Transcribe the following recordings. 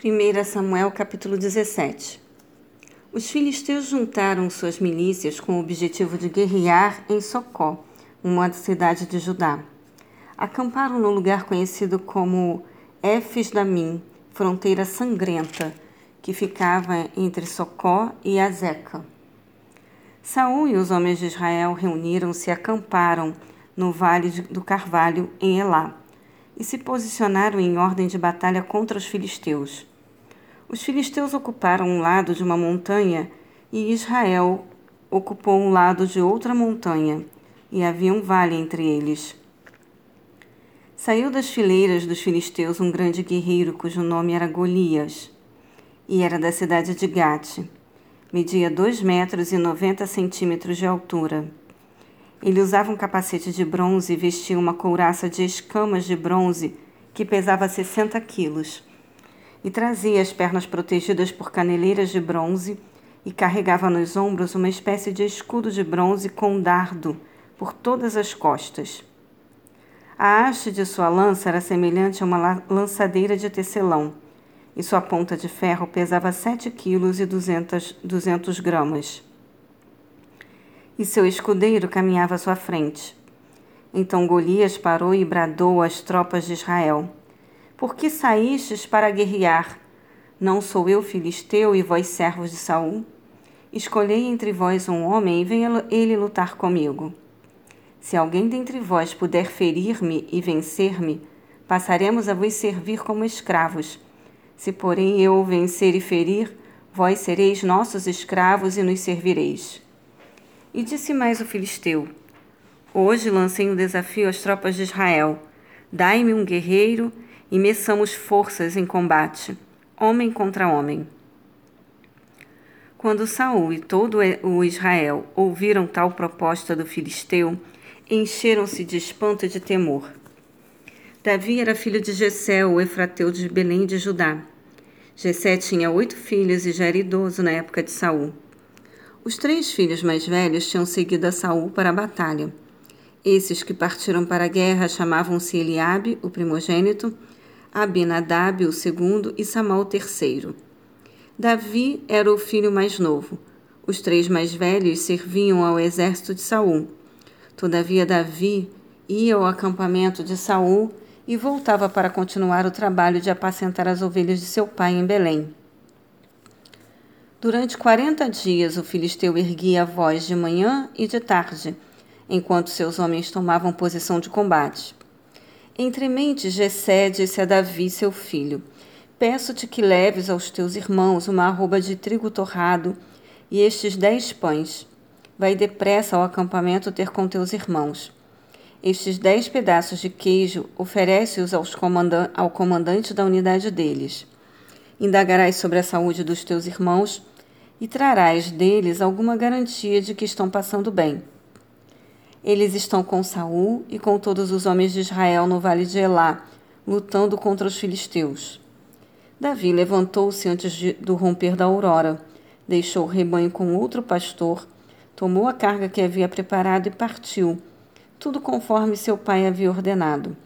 1 Samuel capítulo 17 Os filisteus juntaram suas milícias com o objetivo de guerrear em Socó, uma cidade de Judá. Acamparam no lugar conhecido como Éfes Damim, fronteira sangrenta, que ficava entre Socó e Azeca. Saul e os homens de Israel reuniram-se e acamparam no vale do Carvalho, em Elá, e se posicionaram em ordem de batalha contra os filisteus. Os filisteus ocuparam um lado de uma montanha e Israel ocupou um lado de outra montanha, e havia um vale entre eles. Saiu das fileiras dos filisteus um grande guerreiro cujo nome era Golias, e era da cidade de Gate. Media dois metros e noventa centímetros de altura. Ele usava um capacete de bronze e vestia uma couraça de escamas de bronze que pesava 60 quilos. E trazia as pernas protegidas por caneleiras de bronze e carregava nos ombros uma espécie de escudo de bronze com dardo por todas as costas. A haste de sua lança era semelhante a uma lançadeira de tecelão, e sua ponta de ferro pesava 7 quilos e 200, 200 gramas e seu escudeiro caminhava à sua frente. Então Golias parou e bradou às tropas de Israel: Por que saístes para guerrear? Não sou eu filisteu e vós servos de Saul? Escolhei entre vós um homem e venha ele lutar comigo. Se alguém dentre vós puder ferir-me e vencer-me, passaremos a vos servir como escravos. Se, porém, eu vencer e ferir, vós sereis nossos escravos e nos servireis. E disse mais o filisteu: Hoje lancei um desafio às tropas de Israel. Dai-me um guerreiro e meçamos forças em combate, homem contra homem. Quando Saul e todo o Israel ouviram tal proposta do filisteu, encheram-se de espanto e de temor. Davi era filho de Jessé, o efrateu de Belém de Judá. Jessé tinha oito filhos e já era idoso na época de Saul. Os três filhos mais velhos tinham seguido a Saul para a batalha. Esses que partiram para a guerra chamavam-se Eliabe, o primogênito, Abinadab, o segundo, e Samal, o terceiro. Davi era o filho mais novo. Os três mais velhos serviam ao exército de Saul. Todavia Davi ia ao acampamento de Saul e voltava para continuar o trabalho de apacentar as ovelhas de seu pai em Belém. Durante quarenta dias o filisteu erguia a voz de manhã e de tarde, enquanto seus homens tomavam posição de combate. Entre mentes, Jessé disse a Davi, seu filho: Peço-te que leves aos teus irmãos uma arroba de trigo torrado e estes dez pães. Vai depressa ao acampamento ter com teus irmãos. Estes dez pedaços de queijo oferece-os ao comandante da unidade deles. Indagarás sobre a saúde dos teus irmãos e trarás deles alguma garantia de que estão passando bem. Eles estão com Saul e com todos os homens de Israel no vale de Elá, lutando contra os filisteus. Davi levantou-se antes de, do romper da aurora, deixou o rebanho com outro pastor, tomou a carga que havia preparado e partiu, tudo conforme seu pai havia ordenado.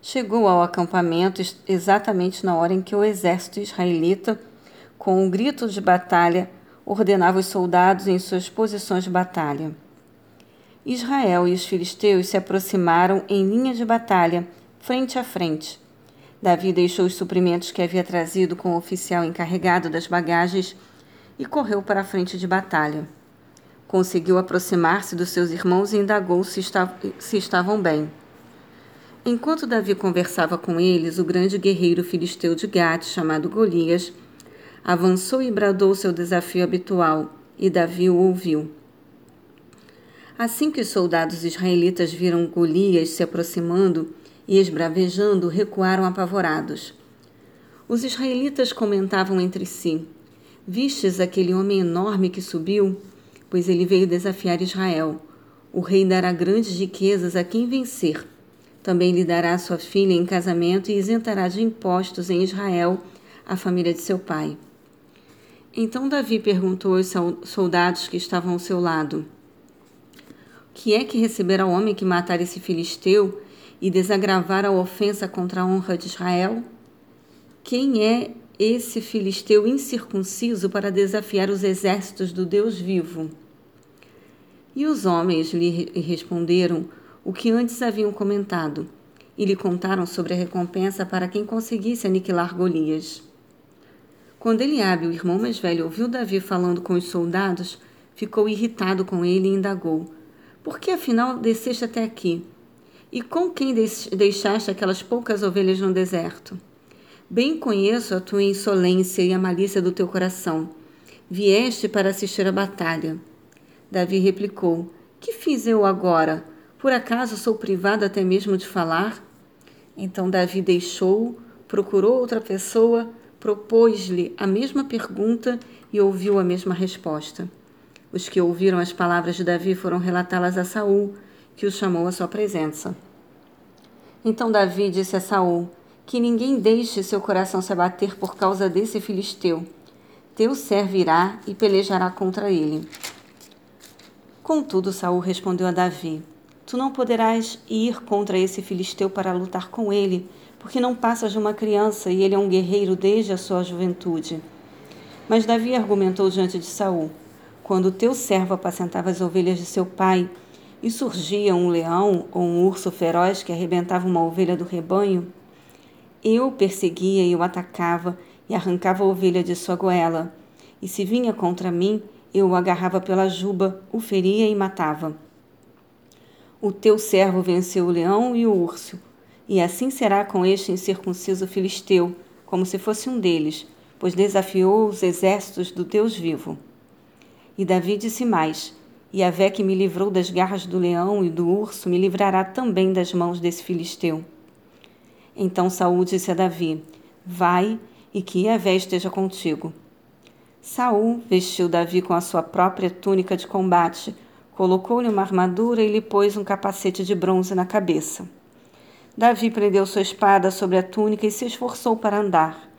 Chegou ao acampamento exatamente na hora em que o exército israelita com um grito de batalha, ordenava os soldados em suas posições de batalha. Israel e os filisteus se aproximaram em linha de batalha, frente a frente. Davi deixou os suprimentos que havia trazido com o oficial encarregado das bagagens e correu para a frente de batalha. Conseguiu aproximar-se dos seus irmãos e indagou se, se estavam bem. Enquanto Davi conversava com eles, o grande guerreiro filisteu de Gate, chamado Golias, avançou e bradou seu desafio habitual, e Davi o ouviu. Assim que os soldados israelitas viram Golias se aproximando e esbravejando, recuaram apavorados. Os israelitas comentavam entre si: Vistes aquele homem enorme que subiu? Pois ele veio desafiar Israel. O rei dará grandes riquezas a quem vencer. Também lhe dará sua filha em casamento e isentará de impostos em Israel a família de seu pai. Então Davi perguntou aos soldados que estavam ao seu lado: Que é que receberá o homem que matar esse filisteu e desagravar a ofensa contra a honra de Israel? Quem é esse filisteu incircunciso para desafiar os exércitos do Deus vivo? E os homens lhe responderam o que antes haviam comentado, e lhe contaram sobre a recompensa para quem conseguisse aniquilar Golias. Quando Eliabe, o irmão mais velho, ouviu Davi falando com os soldados, ficou irritado com ele e indagou: Por que afinal desceste até aqui? E com quem deixaste aquelas poucas ovelhas no deserto? Bem conheço a tua insolência e a malícia do teu coração. Vieste para assistir à batalha. Davi replicou: Que fiz eu agora? Por acaso sou privado até mesmo de falar? Então Davi deixou, procurou outra pessoa, propôs-lhe a mesma pergunta e ouviu a mesma resposta. Os que ouviram as palavras de Davi foram relatá-las a Saul, que o chamou à sua presença. Então Davi disse a Saul: que ninguém deixe seu coração se abater por causa desse filisteu. Teu servo irá e pelejará contra ele. Contudo, Saul respondeu a Davi: Tu não poderás ir contra esse filisteu para lutar com ele, porque não passas de uma criança e ele é um guerreiro desde a sua juventude. Mas Davi argumentou diante de Saul: Quando teu servo apacentava as ovelhas de seu pai, e surgia um leão ou um urso feroz que arrebentava uma ovelha do rebanho, eu perseguia e o atacava e arrancava a ovelha de sua goela. E se vinha contra mim, eu o agarrava pela juba, o feria e matava. O teu servo venceu o leão e o urso, e assim será com este incircunciso filisteu, como se fosse um deles, pois desafiou os exércitos do Deus vivo. E Davi disse mais: E a vé que me livrou das garras do leão e do urso me livrará também das mãos desse filisteu. Então Saul disse a Davi: Vai e que Yahvé esteja contigo. Saul vestiu Davi com a sua própria túnica de combate, colocou-lhe uma armadura e lhe pôs um capacete de bronze na cabeça. Davi prendeu sua espada sobre a túnica e se esforçou para andar,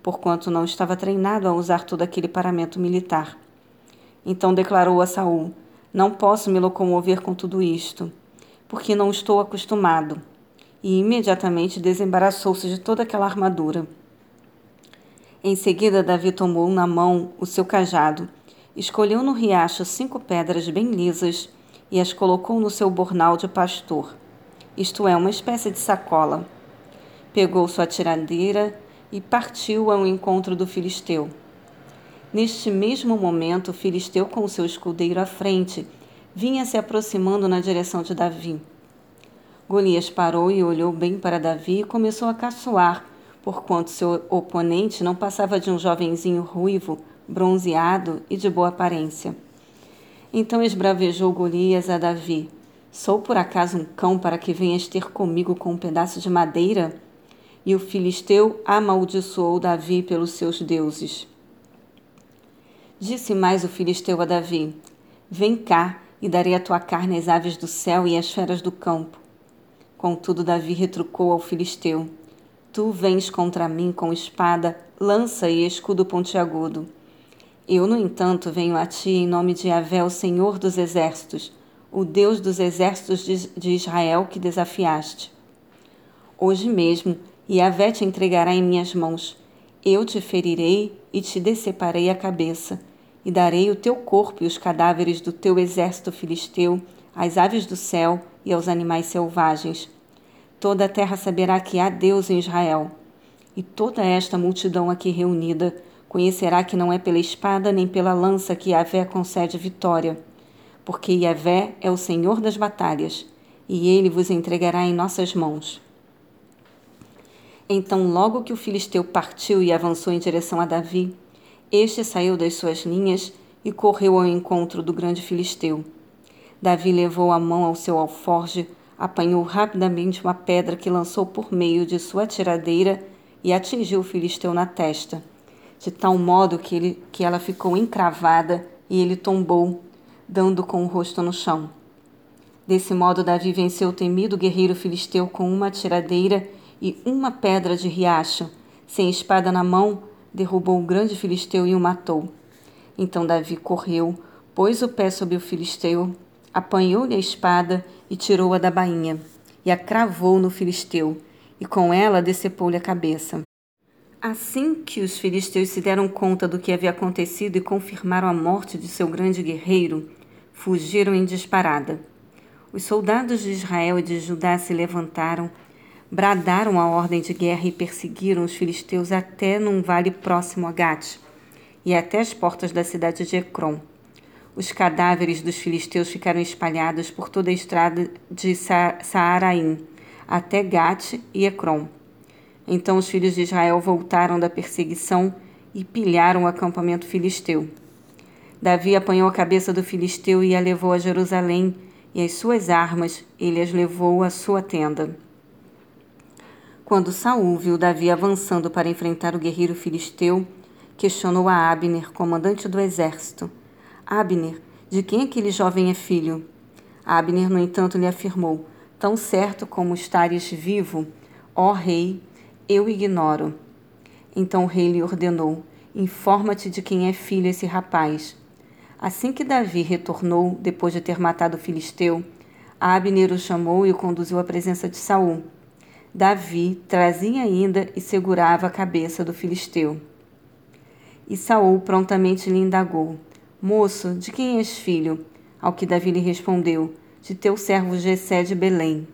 porquanto não estava treinado a usar todo aquele paramento militar. Então declarou a Saul: Não posso me locomover com tudo isto, porque não estou acostumado e imediatamente desembaraçou-se de toda aquela armadura. Em seguida, Davi tomou na mão o seu cajado, escolheu no riacho cinco pedras bem lisas e as colocou no seu bornal de pastor, isto é, uma espécie de sacola. Pegou sua tiradeira e partiu ao encontro do filisteu. Neste mesmo momento, o filisteu, com seu escudeiro à frente, vinha se aproximando na direção de Davi. Golias parou e olhou bem para Davi e começou a caçoar, porquanto seu oponente não passava de um jovenzinho ruivo, bronzeado e de boa aparência. Então esbravejou Golias a Davi: Sou por acaso um cão para que venhas ter comigo com um pedaço de madeira? E o filisteu amaldiçoou Davi pelos seus deuses. Disse mais o filisteu a Davi: Vem cá e darei a tua carne às aves do céu e às feras do campo. Contudo, Davi retrucou ao filisteu: Tu vens contra mim com espada, lança e escudo pontiagudo. Eu, no entanto, venho a ti em nome de Yahvé, o Senhor dos exércitos, o Deus dos exércitos de Israel que desafiaste. Hoje mesmo, Yahvé te entregará em minhas mãos. Eu te ferirei e te deceparei a cabeça, e darei o teu corpo e os cadáveres do teu exército filisteu às aves do céu e aos animais selvagens. Toda a terra saberá que há Deus em Israel. E toda esta multidão aqui reunida conhecerá que não é pela espada nem pela lança que Yahvé concede vitória, porque Yahvé é o Senhor das batalhas, e ele vos entregará em nossas mãos. Então, logo que o filisteu partiu e avançou em direção a Davi, este saiu das suas linhas e correu ao encontro do grande filisteu. Davi levou a mão ao seu alforge, apanhou rapidamente uma pedra que lançou por meio de sua tiradeira e atingiu o filisteu na testa, de tal modo que, ele, que ela ficou encravada e ele tombou, dando com o rosto no chão. Desse modo, Davi venceu o temido guerreiro filisteu com uma tiradeira e uma pedra de riacho. Sem espada na mão, derrubou o grande filisteu e o matou. Então Davi correu, pôs o pé sobre o filisteu apanhou-lhe a espada e tirou-a da bainha, e a cravou no filisteu, e com ela decepou-lhe a cabeça. Assim que os filisteus se deram conta do que havia acontecido e confirmaram a morte de seu grande guerreiro, fugiram em disparada. Os soldados de Israel e de Judá se levantaram, bradaram a ordem de guerra e perseguiram os filisteus até num vale próximo a Gate e até as portas da cidade de Ecrom. Os cadáveres dos filisteus ficaram espalhados por toda a estrada de Saaraim, até Gate e Ecrom. Então os filhos de Israel voltaram da perseguição e pilharam o acampamento filisteu. Davi apanhou a cabeça do filisteu e a levou a Jerusalém, e as suas armas ele as levou à sua tenda. Quando Saul viu Davi avançando para enfrentar o guerreiro filisteu, questionou a Abner, comandante do exército: Abner, de quem aquele jovem é filho? Abner, no entanto, lhe afirmou: Tão certo como estares vivo, ó rei, eu ignoro. Então o rei lhe ordenou: Informa-te de quem é filho esse rapaz. Assim que Davi retornou, depois de ter matado o filisteu, Abner o chamou e o conduziu à presença de Saul. Davi trazia ainda e segurava a cabeça do filisteu. E Saul prontamente lhe indagou: Moço, de quem és filho? Ao que Davi lhe respondeu: De teu servo Jessé de Belém.